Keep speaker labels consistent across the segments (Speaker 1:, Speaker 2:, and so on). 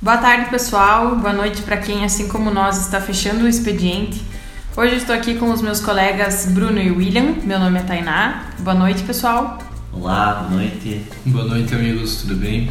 Speaker 1: Boa tarde, pessoal. Boa noite para quem, assim como nós, está fechando o expediente. Hoje estou aqui com os meus colegas Bruno e William. Meu nome é Tainá. Boa noite, pessoal.
Speaker 2: Olá, boa noite.
Speaker 3: Boa noite, amigos. Tudo bem?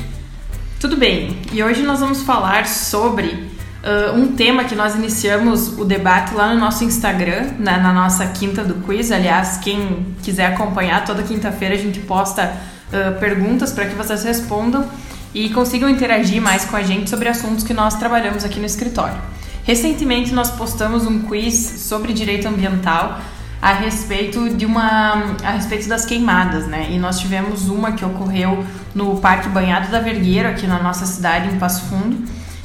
Speaker 1: Tudo bem. E hoje nós vamos falar sobre uh, um tema que nós iniciamos o debate lá no nosso Instagram, né, na nossa quinta do quiz. Aliás, quem quiser acompanhar, toda quinta-feira a gente posta uh, perguntas para que vocês respondam e consigam interagir mais com a gente sobre assuntos que nós trabalhamos aqui no escritório. Recentemente nós postamos um quiz sobre direito ambiental a respeito de uma a respeito das queimadas, né? E nós tivemos uma que ocorreu no Parque Banhado da Vergueira, aqui na nossa cidade em Passo Fundo,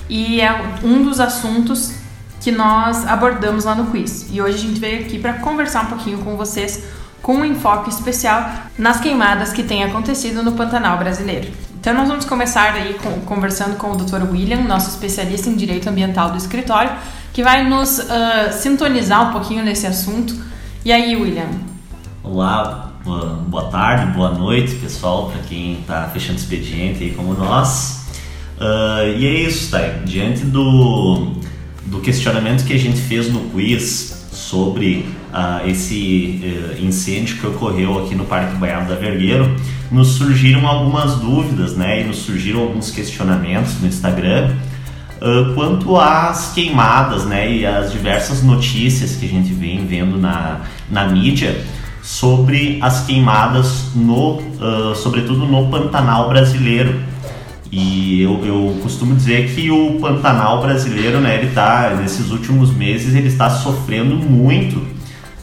Speaker 1: e é um dos assuntos que nós abordamos lá no quiz. E hoje a gente veio aqui para conversar um pouquinho com vocês com um enfoque especial nas queimadas que têm acontecido no Pantanal brasileiro. Então nós vamos começar aí com, conversando com o Dr. William, nosso especialista em direito ambiental do escritório, que vai nos uh, sintonizar um pouquinho nesse assunto. E aí, William?
Speaker 2: Olá, boa, tarde, boa noite, pessoal, para quem está fechando expediente aí como nós. Uh, e é isso, tá? Diante do, do questionamento que a gente fez no quiz sobre uh, esse uh, incêndio que ocorreu aqui no Parque Baiano da Vergueiro, nos surgiram algumas dúvidas, né? E nos surgiram alguns questionamentos no Instagram uh, quanto às queimadas, né? E as diversas notícias que a gente vem vendo na, na mídia sobre as queimadas no, sobretudo no Pantanal brasileiro. E eu, eu, costumo dizer que o Pantanal brasileiro, né, ele tá, nesses últimos meses, ele está sofrendo muito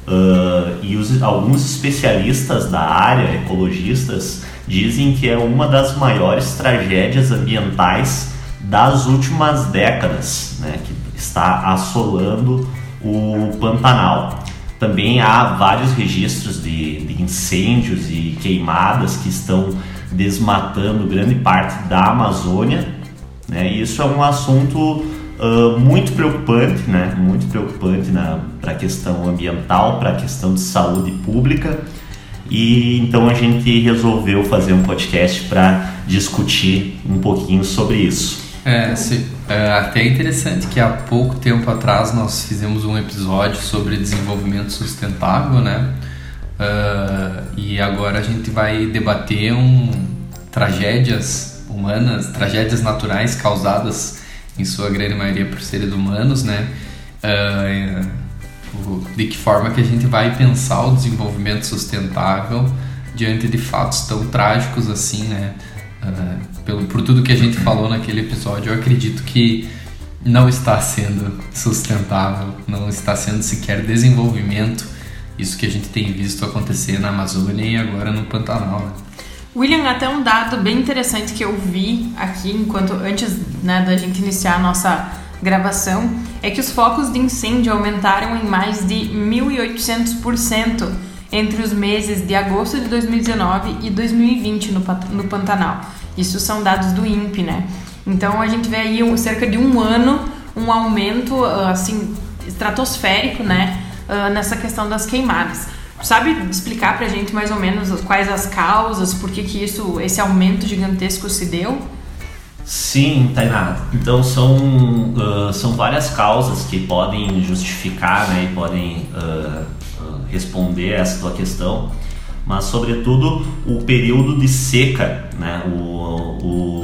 Speaker 2: Uh, e os, alguns especialistas da área, ecologistas, dizem que é uma das maiores tragédias ambientais das últimas décadas, né, que está assolando o Pantanal. Também há vários registros de, de incêndios e queimadas que estão desmatando grande parte da Amazônia. Né, isso é um assunto uh, muito preocupante, né? Muito preocupante para a questão ambiental, para a questão de saúde pública. E então a gente resolveu fazer um podcast para discutir um pouquinho sobre isso.
Speaker 3: É, sim, é até interessante que há pouco tempo atrás nós fizemos um episódio sobre desenvolvimento sustentável, né? Uh, e agora a gente vai debater um, tragédias humanas, tragédias naturais causadas em sua grande maioria por seres humanos, né? Uh, de que forma que a gente vai pensar o desenvolvimento sustentável diante de fatos tão trágicos assim, né? Uh, pelo, por tudo que a gente falou naquele episódio, eu acredito que não está sendo sustentável, não está sendo sequer desenvolvimento, isso que a gente tem visto acontecer na Amazônia e agora no Pantanal. Né?
Speaker 1: William, até um dado bem interessante que eu vi aqui enquanto antes né, da gente iniciar a nossa gravação é que os focos de incêndio aumentaram em mais de 1.800% entre os meses de agosto de 2019 e 2020 no, no Pantanal. Isso são dados do INPE, né? Então a gente vê aí cerca de um ano um aumento assim estratosférico, né, ah, nessa questão das queimadas. Sabe explicar pra gente mais ou menos quais as causas, por que, que isso, esse aumento gigantesco se deu?
Speaker 2: Sim, Tainá. Então são, uh, são várias causas que podem justificar né, e podem uh, uh, responder essa tua questão, mas sobretudo o período de seca, né, o, o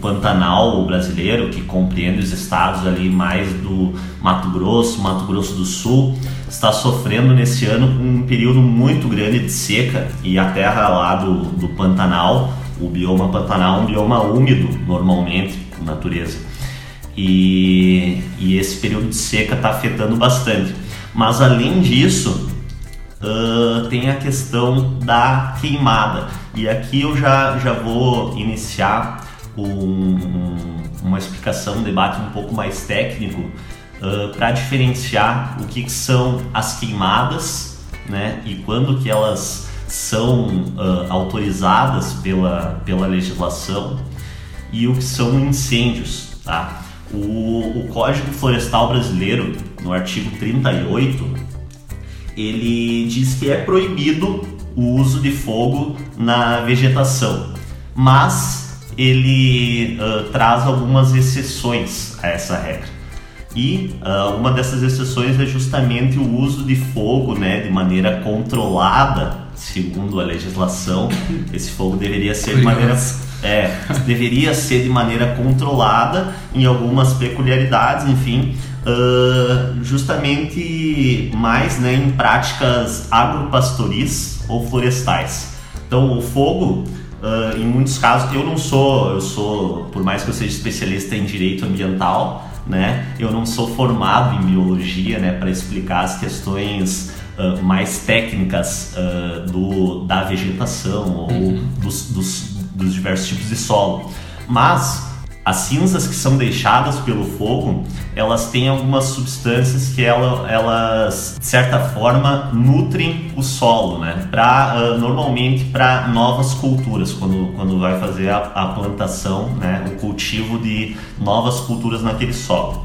Speaker 2: Pantanal brasileiro, que compreende os estados ali mais do Mato Grosso, Mato Grosso do Sul, está sofrendo nesse ano um período muito grande de seca e a terra lá do, do Pantanal, o bioma Pantanal é um bioma úmido normalmente, por natureza. E, e esse período de seca está afetando bastante. Mas além disso, uh, tem a questão da queimada. E aqui eu já, já vou iniciar um, uma explicação, um debate um pouco mais técnico uh, para diferenciar o que, que, são as queimadas né, e quando que elas são uh, autorizadas pela, pela legislação e o que são incêndios. Tá? O, o Código Florestal Brasileiro, no artigo 38, ele diz que é proibido o uso de fogo na vegetação, mas ele uh, traz algumas exceções a essa regra. E uh, uma dessas exceções é justamente o uso de fogo né, de maneira controlada, segundo a legislação. Esse fogo deveria ser de maneira é, deveria ser de maneira controlada em algumas peculiaridades, enfim, uh, justamente mais né, em práticas agropastoris ou florestais. Então, o fogo, uh, em muitos casos, eu não sou, eu sou, por mais que eu seja especialista em direito ambiental, né, eu não sou formado em biologia, né, para explicar as questões uh, mais técnicas do, da vegetação ou uhum. dos, dos dos diversos tipos de solo. Mas as cinzas que são deixadas pelo fogo, elas têm algumas substâncias que ela, elas, de certa forma, nutrem o solo, né? Pra, uh, normalmente para novas culturas, quando, quando vai fazer a, a plantação, né? o cultivo de novas culturas naquele solo.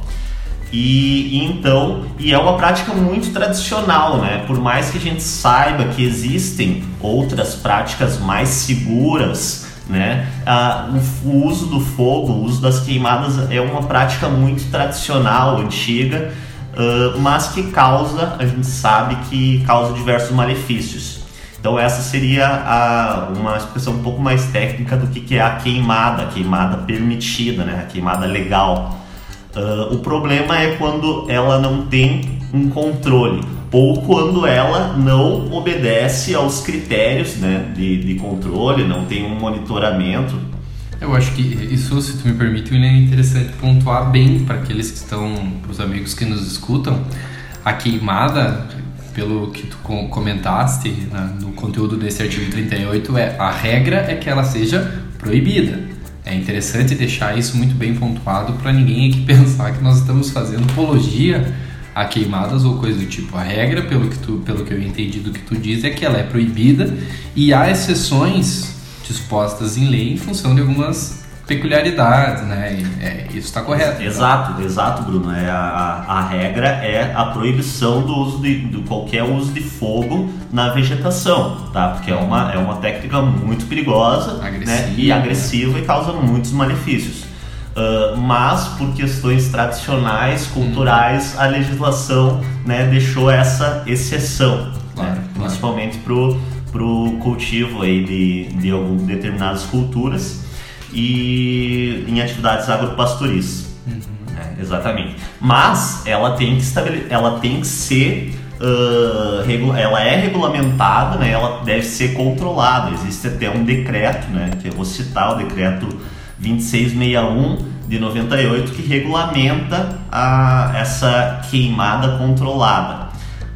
Speaker 2: E, e, então, e é uma prática muito tradicional, né? Por mais que a gente saiba que existem outras práticas mais seguras né? Ah, o, o, uso do fogo, o uso das queimadas é uma prática muito tradicional, antiga, uh, mas que causa, a gente sabe que causa diversos malefícios. Então essa seria a, uma expressão um pouco mais técnica do que, que é a queimada, a queimada permitida, né? a queimada legal. Uh, o problema é quando ela não tem um controle ou quando ela não obedece aos critérios né, de, de controle, não tem um monitoramento.
Speaker 3: Eu acho que isso, se tu me permite, é interessante pontuar bem para aqueles que estão, para os amigos que nos escutam, a queimada, pelo que tu comentaste né, no conteúdo desse artigo 38, é a regra é que ela seja proibida. É interessante deixar isso muito bem pontuado para ninguém aqui pensar que nós estamos fazendo apologia a queimadas ou coisa do tipo. A regra, pelo que, tu, pelo que eu entendi do que tu diz, é que ela é proibida e há exceções dispostas em lei em função de algumas peculiaridades, né? É, isso está correto.
Speaker 2: Exato, então. exato, Bruno. É a, a, a, regra é a proibição do uso de, de qualquer uso de fogo na vegetação, tá? Porque é uma, é uma técnica muito perigosa agressiva, né? e agressiva e causa muitos malefícios. Uh, mas por questões tradicionais, culturais, a legislação né, deixou essa exceção, claro, né, claro. principalmente para o cultivo aí de, de algumas determinadas culturas e em atividades agropastoris. Uhum. É, exatamente. Mas ela tem que estabelecer, ela tem que ser Uh, ela é regulamentada, né? ela deve ser controlada. Existe até um decreto, né? que eu vou citar o decreto 2661 de 98 que regulamenta a, essa queimada controlada.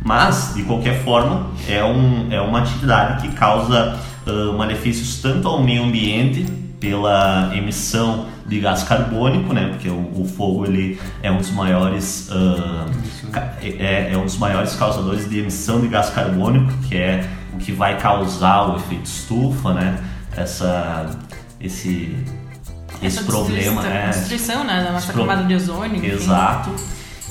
Speaker 2: Mas, de qualquer forma, é, um, é uma atividade que causa uh, malefícios tanto ao meio ambiente pela emissão de gás carbônico, né? Porque o, o fogo ele é um dos maiores uh, é, é, um dos maiores causadores de emissão de gás carbônico, que é o que vai causar o efeito estufa, né? Essa esse esse problema.
Speaker 1: É, destruição, né? Da nossa camada de ozônio.
Speaker 2: Exato.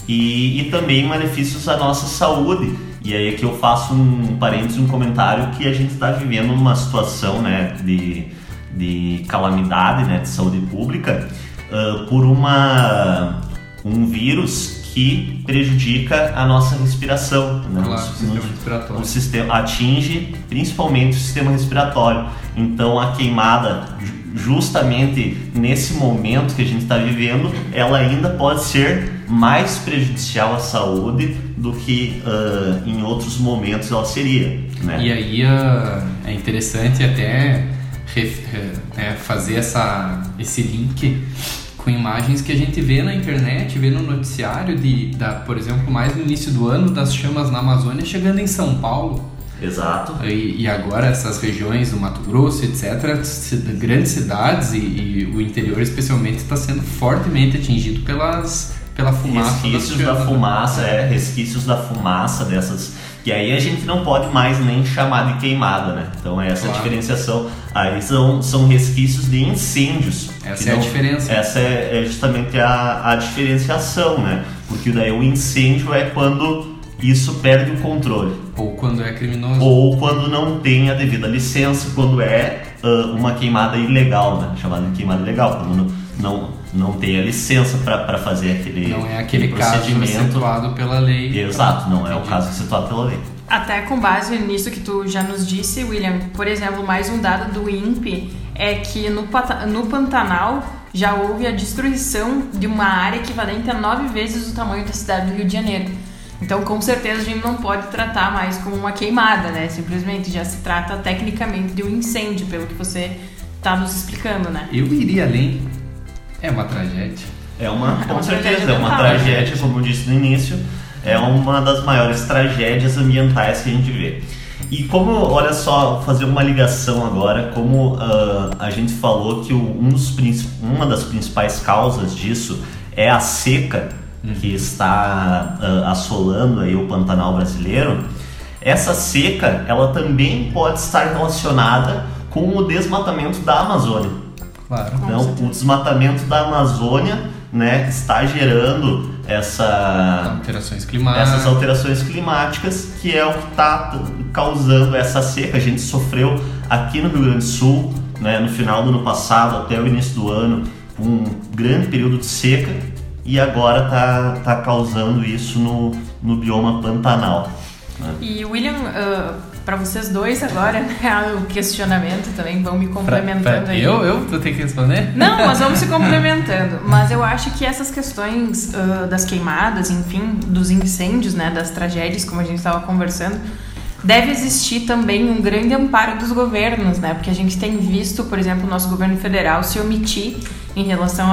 Speaker 2: E, e também malefícios à nossa saúde. E aí aqui eu faço um parênteses, um comentário que a gente está vivendo uma situação né, de, de calamidade né, de saúde pública uh, por uma, um vírus que prejudica a nossa respiração.
Speaker 3: Né? Claro, o, sistema respiratório.
Speaker 2: O sistema atinge principalmente o sistema respiratório. Então a queimada justamente nesse momento que a gente está vivendo, ela ainda pode ser mais prejudicial à saúde do que uh, em outros momentos ela seria. Né?
Speaker 3: E aí uh, é interessante até né, fazer essa, esse link com imagens que a gente vê na internet, vê no noticiário de, da, por exemplo, mais no início do ano, das chamas na Amazônia chegando em São Paulo.
Speaker 2: Exato.
Speaker 3: E, e agora essas regiões do Mato Grosso, etc., grandes cidades e, e o interior especialmente está sendo fortemente atingido pelas pela fumaça.
Speaker 2: Resquícios da fumaça, é, resquícios da fumaça dessas. E aí a gente não pode mais nem chamar de queimada, né? Então essa claro. diferenciação. Aí são, são resquícios de incêndios.
Speaker 3: Essa é não, a diferença.
Speaker 2: Essa é, é justamente a, a diferenciação, né? Porque daí o incêndio é quando isso perde o controle.
Speaker 3: Ou quando é criminoso.
Speaker 2: Ou quando não tem a devida licença, quando é uh, uma queimada ilegal, né? Chamada de queimada ilegal. Quando não, não, não tem a licença para fazer aquele
Speaker 3: Não é aquele procedimento. caso situado pela lei.
Speaker 2: Exato, não Entendi. é o caso situado pela lei.
Speaker 1: Até com base nisso que tu já nos disse, William, por exemplo, mais um dado do INPE é que no, no Pantanal já houve a destruição de uma área equivalente a nove vezes o tamanho da cidade do Rio de Janeiro. Então, com certeza, a gente não pode tratar mais como uma queimada, né? Simplesmente já se trata tecnicamente de um incêndio, pelo que você está nos explicando, né?
Speaker 3: Eu iria além. É uma tragédia.
Speaker 2: É uma, com é uma certeza, é uma tragédia, como eu disse no início, é uma das maiores tragédias ambientais que a gente vê. E como, olha só, fazer uma ligação agora, como uh, a gente falou que um dos, uma das principais causas disso é a seca uhum. que está uh, assolando aí o Pantanal brasileiro, essa seca ela também pode estar relacionada com o desmatamento da Amazônia.
Speaker 3: Claro.
Speaker 2: Então, o desmatamento da Amazônia né, está gerando essa
Speaker 3: alterações climáticas.
Speaker 2: essas alterações climáticas, que é o que está causando essa seca. A gente sofreu aqui no Rio Grande do Sul, né, no final do ano passado até o início do ano, um grande período de seca e agora está tá causando isso no, no bioma Pantanal.
Speaker 1: Né? E William, uh, para vocês dois agora, né, o questionamento também, vão me complementando pra, pra, aí.
Speaker 3: Eu, eu vou ter que responder?
Speaker 1: Não, mas vamos se complementando. Mas eu acho que essas questões uh, das queimadas, enfim, dos incêndios, né, das tragédias, como a gente estava conversando, deve existir também um grande amparo dos governos, né? Porque a gente tem visto, por exemplo, o nosso governo federal se omitir em relação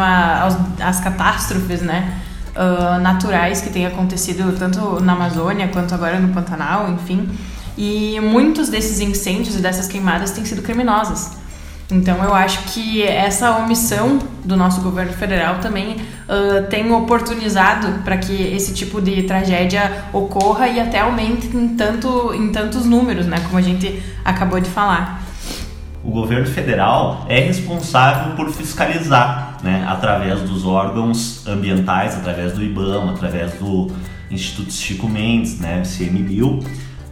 Speaker 1: às catástrofes, né? Uh, naturais que têm acontecido tanto na Amazônia quanto agora no Pantanal, enfim. E muitos desses incêndios e dessas queimadas têm sido criminosas. Então eu acho que essa omissão do nosso governo federal também uh, tem oportunizado para que esse tipo de tragédia ocorra e até aumente em, tanto, em tantos números, né, como a gente acabou de falar.
Speaker 2: O governo federal é responsável por fiscalizar, né, através dos órgãos ambientais, através do IBAMA, através do Instituto Chico Mendes, né, CMBio,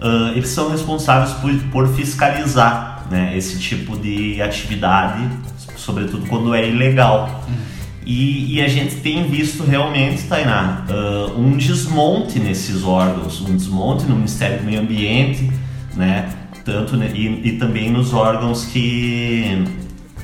Speaker 2: uh, eles são responsáveis por, por fiscalizar né, esse tipo de atividade, sobretudo quando é ilegal. E, e, a gente tem visto realmente, Tainá, uh, um desmonte nesses órgãos, um desmonte no Ministério do Meio Ambiente, né, tanto, e, e também nos órgãos que,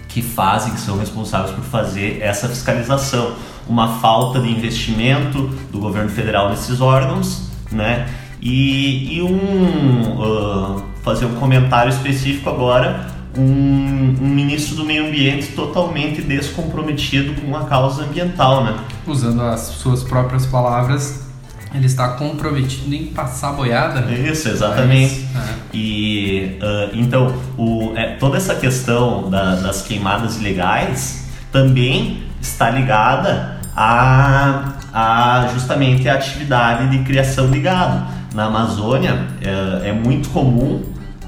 Speaker 2: que fazem, que são responsáveis por fazer essa fiscalização. Uma falta de investimento do governo federal nesses órgãos, né? E, e um, uh, fazer um comentário específico agora, um, um, ministro do meio ambiente totalmente descomprometido com a causa ambiental, né?
Speaker 3: Usando as suas próprias palavras, ele está comprometido em passar boiada. Né?
Speaker 2: Isso, exatamente. É. E uh, então o, é, toda essa questão da, das queimadas ilegais também está ligada a, a justamente a atividade de criação de gado na Amazônia é, é, muito comum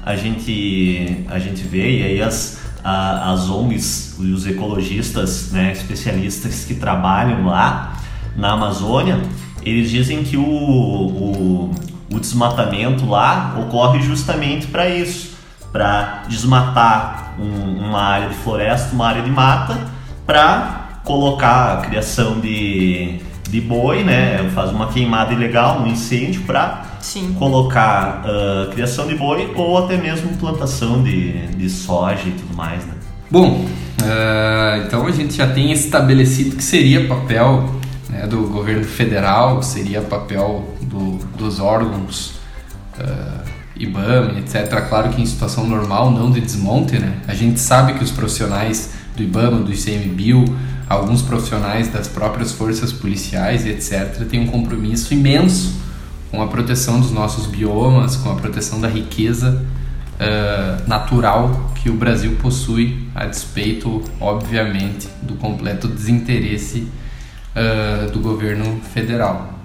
Speaker 2: a gente, a gente ver, e aí as, a, as ONGs e os ecologistas, né, especialistas que trabalham lá na Amazônia, eles dizem que o, o, o desmatamento lá ocorre justamente para isso, para desmatar um, uma área de floresta, uma área de mata, para colocar a criação de, de boi, né, faz uma queimada ilegal, um incêndio para
Speaker 1: Sim.
Speaker 2: colocar uh, criação de boi ou até mesmo plantação de, de soja e tudo mais, né?
Speaker 3: Bom, uh, então a gente já tem estabelecido que seria papel né, do governo federal, seria papel do, dos órgãos uh, IBAMA, etc. Claro que em situação normal, não de desmonte, né? A gente sabe que os profissionais do IBAMA, do ICMBio, alguns profissionais das próprias forças policiais, etc., têm um compromisso imenso com a proteção dos nossos biomas, com a proteção da riqueza uh, natural que o Brasil possui, a despeito, obviamente, do completo desinteresse uh, do governo federal.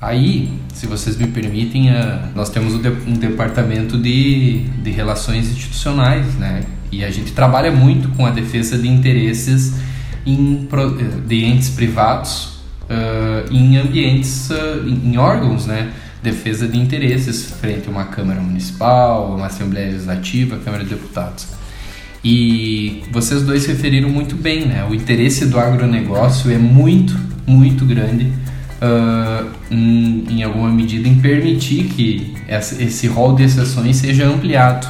Speaker 3: Aí, se vocês me permitem, uh, nós temos um, de departamento de, de relações institucionais, né? E a gente trabalha muito com a defesa de interesses em, de entes privados uh, em ambientes, uh, em, órgãos, né? Defesa de interesses frente a uma Câmara Municipal, uma Assembleia Legislativa, Câmara de Deputados. E vocês dois referiram muito bem, né? O interesse do agronegócio é muito, muito grande uh, em, em, alguma medida em permitir que essa, esse rol de exceções seja ampliado.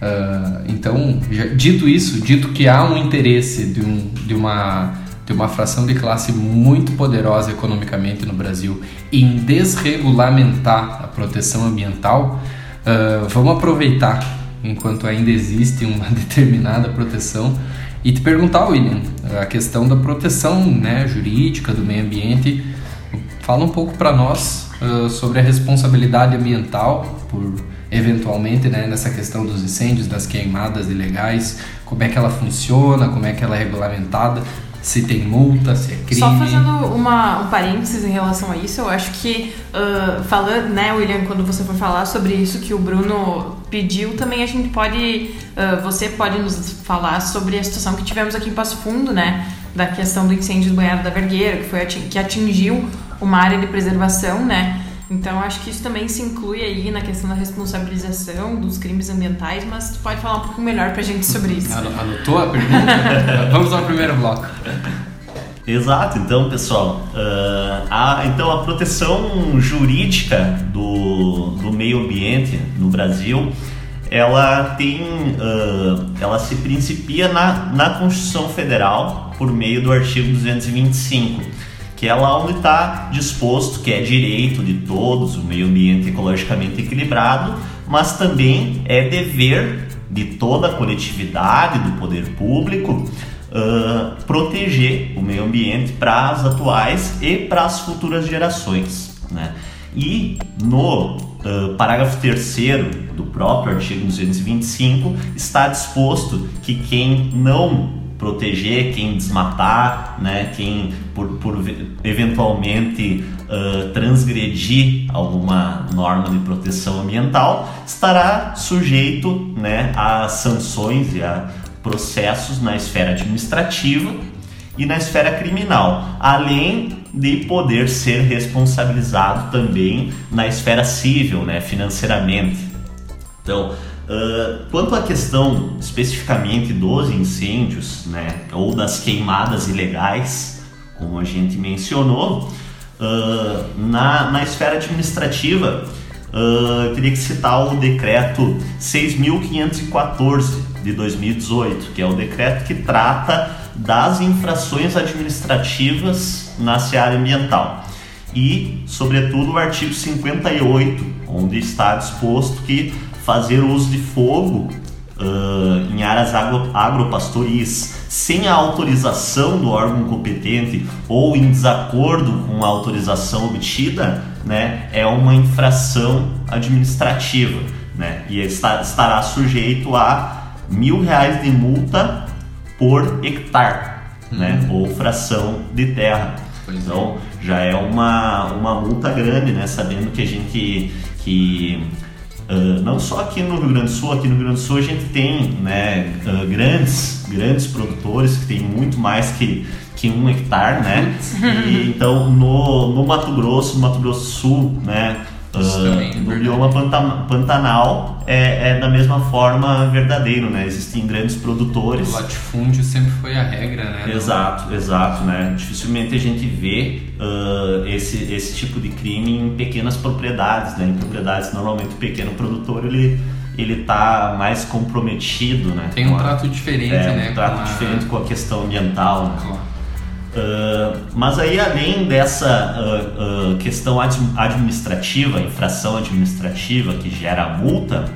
Speaker 3: Uh, então, já, dito isso, dito que há um interesse de, um, de uma de uma fração de classe muito poderosa economicamente no Brasil em desregulamentar a proteção ambiental, uh, vamos aproveitar enquanto ainda existe uma determinada proteção e te perguntar, William, a questão da proteção né, jurídica do meio ambiente. Fala um pouco para nós uh, sobre a responsabilidade ambiental por eventualmente né, nessa questão dos incêndios, das queimadas ilegais, como é que ela funciona, como é que ela é regulamentada, se tem multa, se é crime.
Speaker 1: Só fazendo uma, um parênteses em relação a isso, eu acho que uh, falando, né, William, quando você for falar sobre isso que o Bruno pediu, também a gente pode, uh, você pode nos falar sobre a situação que tivemos aqui em Passo Fundo, né, da questão do incêndio do banhado da Vergueira, que foi que atingiu uma área de preservação, né, então acho que isso também se inclui aí na questão da responsabilização dos crimes ambientais, mas tu pode falar um pouco melhor pra gente sobre isso.
Speaker 3: Anotou a pergunta? Vamos ao primeiro bloco.
Speaker 2: Exato, então pessoal, uh, a, então a proteção jurídica do, do meio ambiente no Brasil, ela tem, uh, ela se principia na, na Constituição Federal por meio do artigo 225 que é lá onde está disposto que é direito de todos, o meio ambiente ecologicamente equilibrado, mas também é dever de toda a coletividade, do poder público, uh, proteger o meio ambiente para as atuais e para as futuras gerações. Né? E no uh, parágrafo 3 do próprio artigo 225 está disposto que quem não proteger quem desmatar, né, quem por, por eventualmente uh, transgredir alguma norma de proteção ambiental, estará sujeito né, a sanções e a processos na esfera administrativa e na esfera criminal, além de poder ser responsabilizado também na esfera civil, né, financeiramente. Então, Uh, quanto à questão especificamente dos incêndios, né, ou das queimadas ilegais, como a gente mencionou, uh, na, na esfera administrativa, uh, teria que citar o decreto 6.514 de 2018, que é o decreto que trata das infrações administrativas na seara ambiental. E, sobretudo, o artigo 58, onde está disposto que fazer uso de fogo uh, em áreas agro, agropastoris sem a autorização do órgão competente ou em desacordo com a autorização obtida, né, é uma infração administrativa, né, e está, estará sujeito a mil reais de multa por hectare, né, uhum. ou fração de terra. Pois é. então é. já é uma, uma multa grande, né, sabendo que a gente que Uh, não só aqui no Rio Grande do Sul, aqui no Rio Grande do Sul a gente tem né, uh, grandes, grandes produtores que têm muito mais que, que um hectare, né? E, então no, no Mato Grosso, no Mato Grosso do Sul, né? Uh, no bioma pantanal é, é, da mesma forma verdadeiro, né? Existem grandes produtores.
Speaker 3: O latifúndio sempre foi a regra, né?
Speaker 2: Exato, exato, né? Dificilmente a gente vê uh, esse, esse tipo de crime em pequenas propriedades, né? Em propriedades normalmente o pequeno produtor ele ele tá mais comprometido, né?
Speaker 3: Tem um a, trato diferente,
Speaker 2: é,
Speaker 3: né?
Speaker 2: Um trato a... diferente com a questão ambiental. Né? Claro. Uh, mas aí além dessa uh, uh, questão administrativa, infração administrativa que gera multa,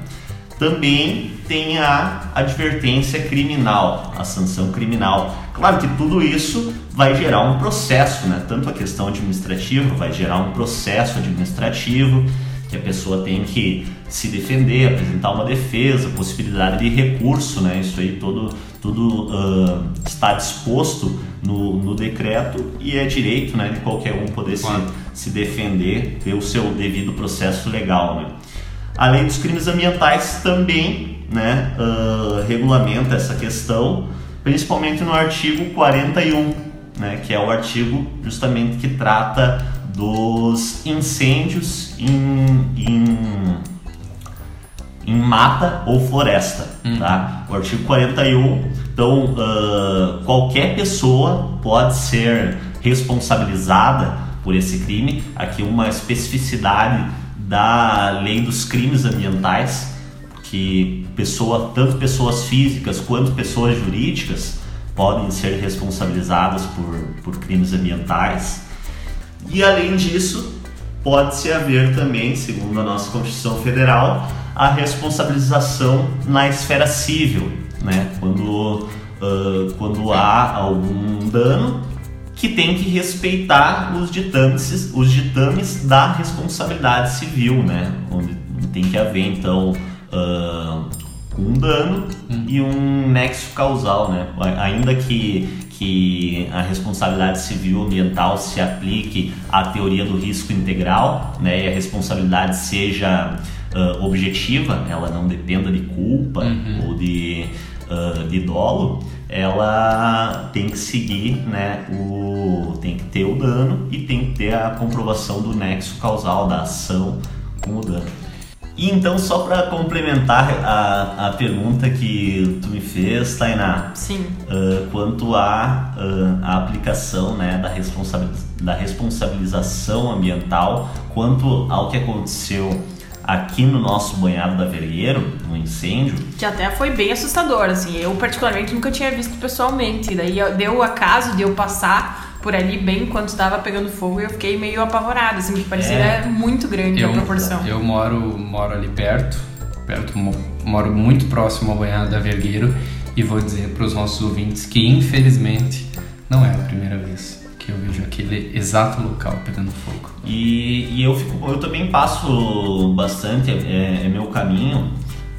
Speaker 2: também tem a advertência criminal, a sanção criminal. Claro que tudo isso vai gerar um processo, né? Tanto a questão administrativa vai gerar um processo administrativo que a pessoa tem que se defender, apresentar uma defesa, possibilidade de recurso, né? Isso aí todo, tudo uh, está disposto no, no decreto e é direito né, de qualquer um poder claro. se, se defender, ter o seu devido processo legal. Né? A lei dos crimes ambientais também né, uh, regulamenta essa questão, principalmente no artigo 41, né, que é o artigo justamente que trata dos incêndios em, em, em mata ou floresta. Hum. Tá? O artigo 41, então uh, qualquer pessoa pode ser responsabilizada por esse crime. Aqui uma especificidade da lei dos crimes ambientais, que pessoa, tanto pessoas físicas quanto pessoas jurídicas podem ser responsabilizadas por, por crimes ambientais. E além disso, pode-se haver também, segundo a nossa Constituição Federal, a responsabilização na esfera civil, né? quando, uh, quando há algum dano que tem que respeitar os ditames, os ditames da responsabilidade civil, né? onde tem que haver então uh, um dano hum. e um nexo causal, né? ainda que que a responsabilidade civil ambiental se aplique à teoria do risco integral, né, e a responsabilidade seja uh, objetiva, ela não dependa de culpa uhum. ou de, uh, de dolo, ela tem que seguir, né, o, tem que ter o dano e tem que ter a comprovação do nexo causal da ação com o dano. E então, só para complementar a, a pergunta que tu me fez, Tainá.
Speaker 1: Sim.
Speaker 2: Uh, quanto à uh, a aplicação né, da, responsabiliz da responsabilização ambiental, quanto ao que aconteceu aqui no nosso banhado da Vergueiro, no incêndio.
Speaker 1: Que até foi bem assustador, assim. Eu, particularmente, nunca tinha visto pessoalmente. Daí deu o acaso de eu passar por ali bem quando estava pegando fogo e eu fiquei meio apavorada, assim, porque parecia é, muito grande eu, a proporção.
Speaker 3: Eu moro, moro ali perto, perto, moro muito próximo ao banhado da Vergueiro e vou dizer para os nossos ouvintes que infelizmente não é a primeira vez que eu vejo aquele exato local pegando fogo.
Speaker 2: E, e eu fico, eu também passo bastante, é, é meu caminho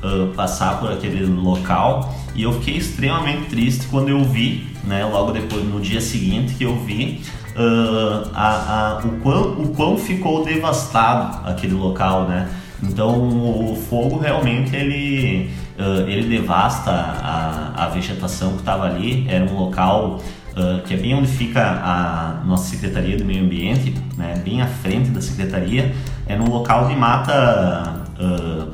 Speaker 2: uh, passar por aquele local e eu fiquei extremamente triste quando eu vi, né, logo depois, no dia seguinte que eu vi uh, a, a, o, quão, o quão ficou devastado aquele local, né? Então o fogo realmente ele, uh, ele devasta a, a vegetação que estava ali. Era um local uh, que é bem onde fica a nossa Secretaria do Meio Ambiente, né? bem à frente da Secretaria. É um local de mata uh,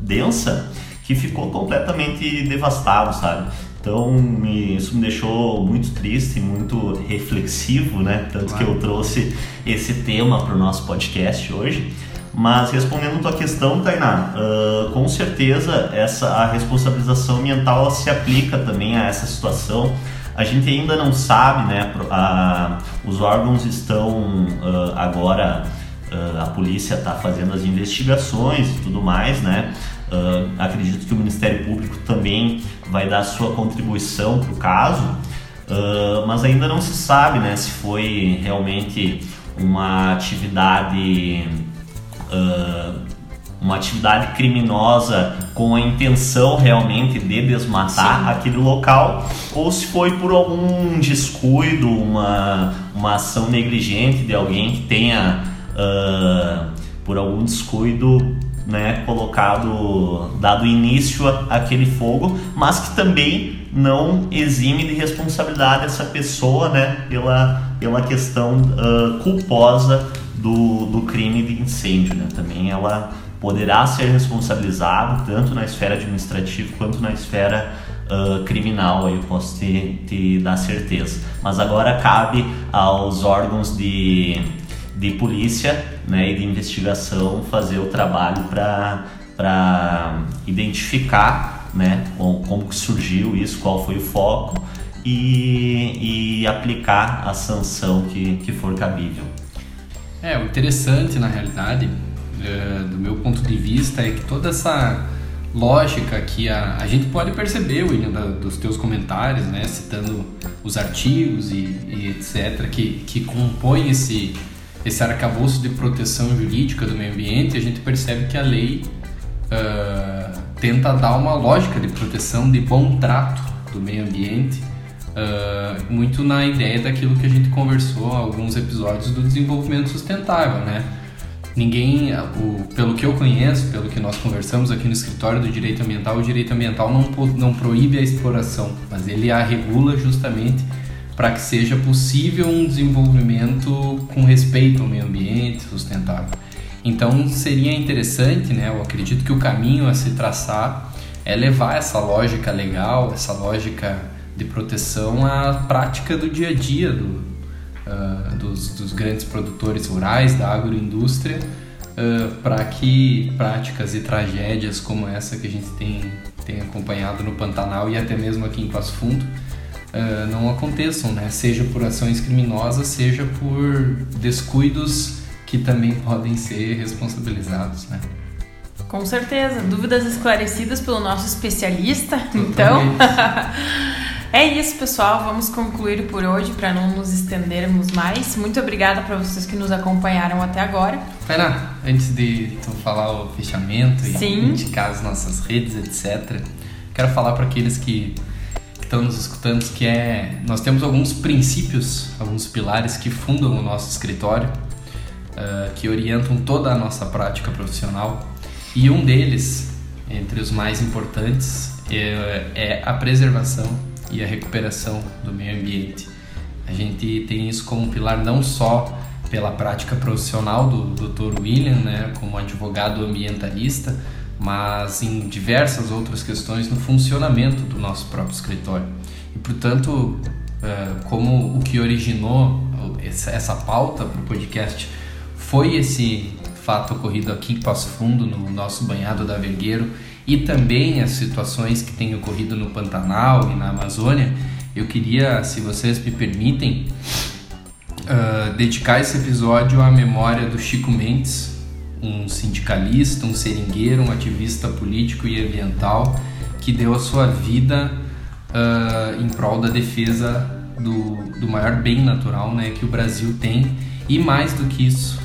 Speaker 2: densa que ficou completamente devastado, sabe? Então isso me deixou muito triste, muito reflexivo, né? Tanto claro. que eu trouxe esse tema para o nosso podcast hoje. Mas respondendo a tua questão, Tainá, uh, com certeza essa a responsabilização ambiental se aplica também a essa situação. A gente ainda não sabe, né? A, os órgãos estão uh, agora, uh, a polícia está fazendo as investigações e tudo mais, né? Uh, acredito que o Ministério Público também vai dar sua contribuição para o caso, mas ainda não se sabe né, se foi realmente uma atividade uma atividade criminosa com a intenção realmente de desmatar Sim. aquele local ou se foi por algum descuido, uma, uma ação negligente de alguém que tenha por algum descuido né, colocado, dado início àquele fogo, mas que também não exime de responsabilidade essa pessoa, né, pela, pela questão uh, culposa do, do crime de incêndio, né, também ela poderá ser responsabilizada tanto na esfera administrativa quanto na esfera uh, criminal, aí eu posso te, te dar certeza. Mas agora cabe aos órgãos de de polícia né, e de investigação fazer o trabalho para identificar né, como, como que surgiu isso, qual foi o foco e, e aplicar a sanção que, que for cabível.
Speaker 3: É, o interessante na realidade, é, do meu ponto de vista, é que toda essa lógica que a, a gente pode perceber, William, da, dos teus comentários, né, citando os artigos e, e etc., que, que compõem esse, esse arcabouço de proteção jurídica do meio ambiente, a gente percebe que a lei uh, tenta dar uma lógica de proteção, de bom trato do meio ambiente, uh, muito na ideia daquilo que a gente conversou alguns episódios do desenvolvimento sustentável, né? Ninguém, o, pelo que eu conheço, pelo que nós conversamos aqui no escritório do direito ambiental, o direito ambiental não, não proíbe a exploração, mas ele a regula justamente para que seja possível um desenvolvimento com respeito ao meio ambiente sustentável. Então seria interessante, né? Eu acredito que o caminho a se traçar é levar essa lógica legal, essa lógica de proteção à prática do dia a dia do, uh, dos, dos, grandes produtores rurais, da agroindústria, uh, para que práticas e tragédias como essa que a gente tem, tem acompanhado no Pantanal e até mesmo aqui em Passo Fundo uh, não aconteçam, né? seja por ações criminosas, seja por descuidos que também podem ser responsabilizados. Né?
Speaker 1: Com certeza. Dúvidas esclarecidas pelo nosso especialista, então. é isso, pessoal. Vamos concluir por hoje para não nos estendermos mais. Muito obrigada para vocês que nos acompanharam até agora.
Speaker 3: Pera, antes de tu falar o fechamento e Sim. indicar as nossas redes, etc., quero falar para aqueles que estão nos escutando que é nós temos alguns princípios, alguns pilares que fundam o nosso escritório, uh, que orientam toda a nossa prática profissional. E um deles, entre os mais importantes, é, é a preservação e a recuperação do meio ambiente. A gente tem isso como pilar não só pela prática profissional do Dr. William, né, como advogado ambientalista, mas em diversas outras questões no funcionamento do nosso próprio escritório. E, portanto, é, como o que originou essa pauta para o podcast foi esse fato ocorrido aqui em Passo Fundo, no nosso banhado da Vergueiro, e também as situações que têm ocorrido no Pantanal e na Amazônia, eu queria, se vocês me permitem, uh, dedicar esse episódio à memória do Chico Mendes, um sindicalista, um seringueiro, um ativista político e ambiental que deu a sua vida uh, em prol da defesa do, do maior bem natural né, que o Brasil tem. E mais do que isso,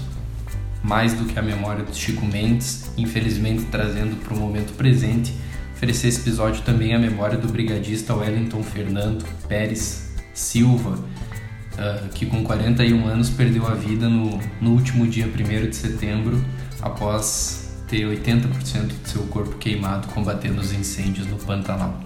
Speaker 3: mais do que a memória do Chico Mendes, infelizmente trazendo para o momento presente, oferecer esse episódio também a memória do brigadista Wellington Fernando Pérez Silva, uh, que com 41 anos perdeu a vida no, no último dia 1 de setembro, após ter 80% do seu corpo queimado combatendo os incêndios no Pantanal.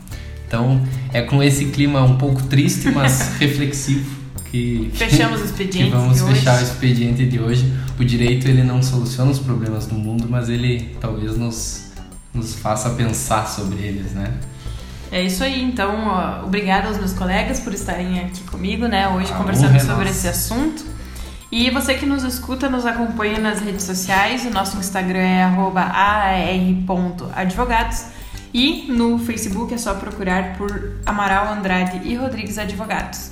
Speaker 3: Então é com esse clima um pouco triste, mas reflexivo que
Speaker 1: fechamos o expediente.
Speaker 3: Que vamos fechar o expediente de hoje. O direito ele não soluciona os problemas do mundo, mas ele talvez nos, nos faça pensar sobre eles, né?
Speaker 1: É isso aí, então, ó, obrigada aos meus colegas por estarem aqui comigo, né, hoje ah, conversando sobre nossa. esse assunto. E você que nos escuta, nos acompanha nas redes sociais, o nosso Instagram é aar.advogados e no Facebook é só procurar por Amaral Andrade e Rodrigues Advogados.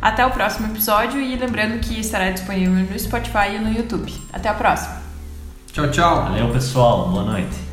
Speaker 1: Até o próximo episódio e lembrando que estará disponível no Spotify e no YouTube. Até a próxima.
Speaker 3: Tchau, tchau.
Speaker 2: Valeu, pessoal. Boa noite.